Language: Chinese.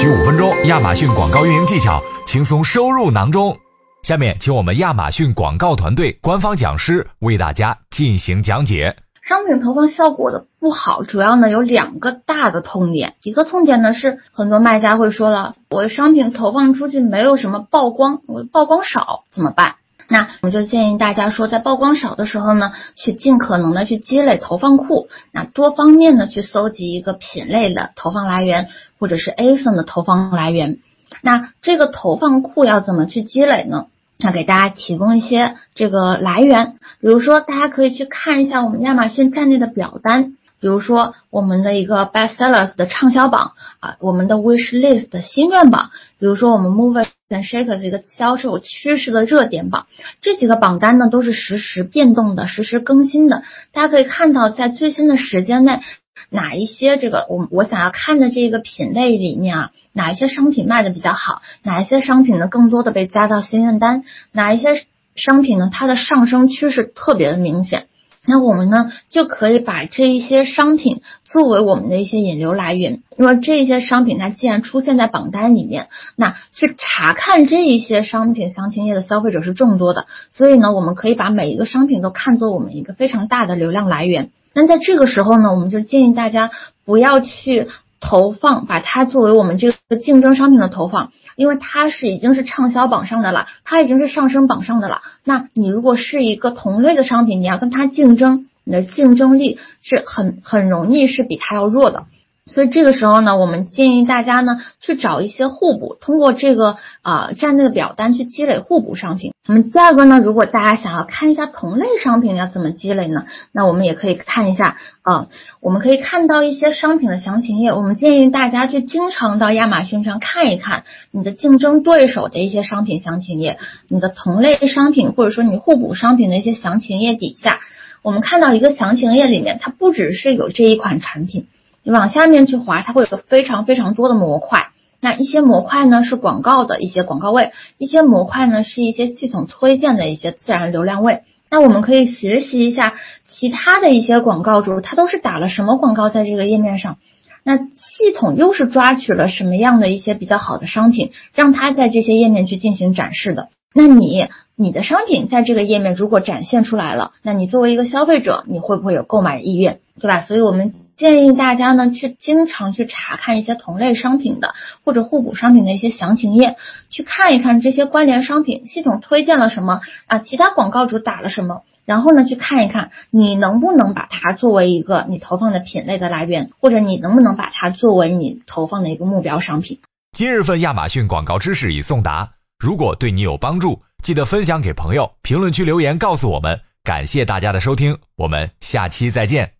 需五分钟，亚马逊广告运营技巧轻松收入囊中。下面，请我们亚马逊广告团队官方讲师为大家进行讲解。商品投放效果的不好，主要呢有两个大的痛点。一个痛点呢是很多卖家会说了，我商品投放出去没有什么曝光，我曝光少怎么办？那我们就建议大家说，在曝光少的时候呢，去尽可能的去积累投放库，那多方面的去搜集一个品类的投放来源，或者是 ASIN 的投放来源。那这个投放库要怎么去积累呢？那给大家提供一些这个来源，比如说大家可以去看一下我们亚马逊站内的表单，比如说我们的一个 Best Sellers 的畅销榜啊，我们的 Wish List 的心愿榜，比如说我们 Movers and Shakers 一个销售趋势的热点榜，这几个榜单呢都是实时变动的、实时更新的，大家可以看到在最新的时间内。哪一些这个我我想要看的这个品类里面啊，哪一些商品卖的比较好？哪一些商品呢更多的被加到心愿单？哪一些商品呢它的上升趋势特别的明显？那我们呢就可以把这一些商品作为我们的一些引流来源，那么这一些商品它既然出现在榜单里面，那去查看这一些商品详情页的消费者是众多的，所以呢我们可以把每一个商品都看作我们一个非常大的流量来源。那在这个时候呢，我们就建议大家不要去投放，把它作为我们这个竞争商品的投放，因为它是已经是畅销榜上的了，它已经是上升榜上的了。那你如果是一个同类的商品，你要跟它竞争，你的竞争力是很很容易是比它要弱的。所以这个时候呢，我们建议大家呢去找一些互补，通过这个啊站内的表单去积累互补商品。那么第二个呢，如果大家想要看一下同类商品要怎么积累呢？那我们也可以看一下啊，我们可以看到一些商品的详情页。我们建议大家去经常到亚马逊上看一看你的竞争对手的一些商品详情页，你的同类商品或者说你互补商品的一些详情页底下，我们看到一个详情页里面，它不只是有这一款产品。你往下面去滑，它会有个非常非常多的模块。那一些模块呢是广告的一些广告位，一些模块呢是一些系统推荐的一些自然流量位。那我们可以学习一下其他的一些广告主，他都是打了什么广告在这个页面上？那系统又是抓取了什么样的一些比较好的商品，让他在这些页面去进行展示的？那你你的商品在这个页面如果展现出来了，那你作为一个消费者，你会不会有购买意愿，对吧？所以我们。建议大家呢去经常去查看一些同类商品的或者互补商品的一些详情页，去看一看这些关联商品系统推荐了什么啊，其他广告主打了什么，然后呢去看一看你能不能把它作为一个你投放的品类的来源，或者你能不能把它作为你投放的一个目标商品。今日份亚马逊广告知识已送达，如果对你有帮助，记得分享给朋友，评论区留言告诉我们。感谢大家的收听，我们下期再见。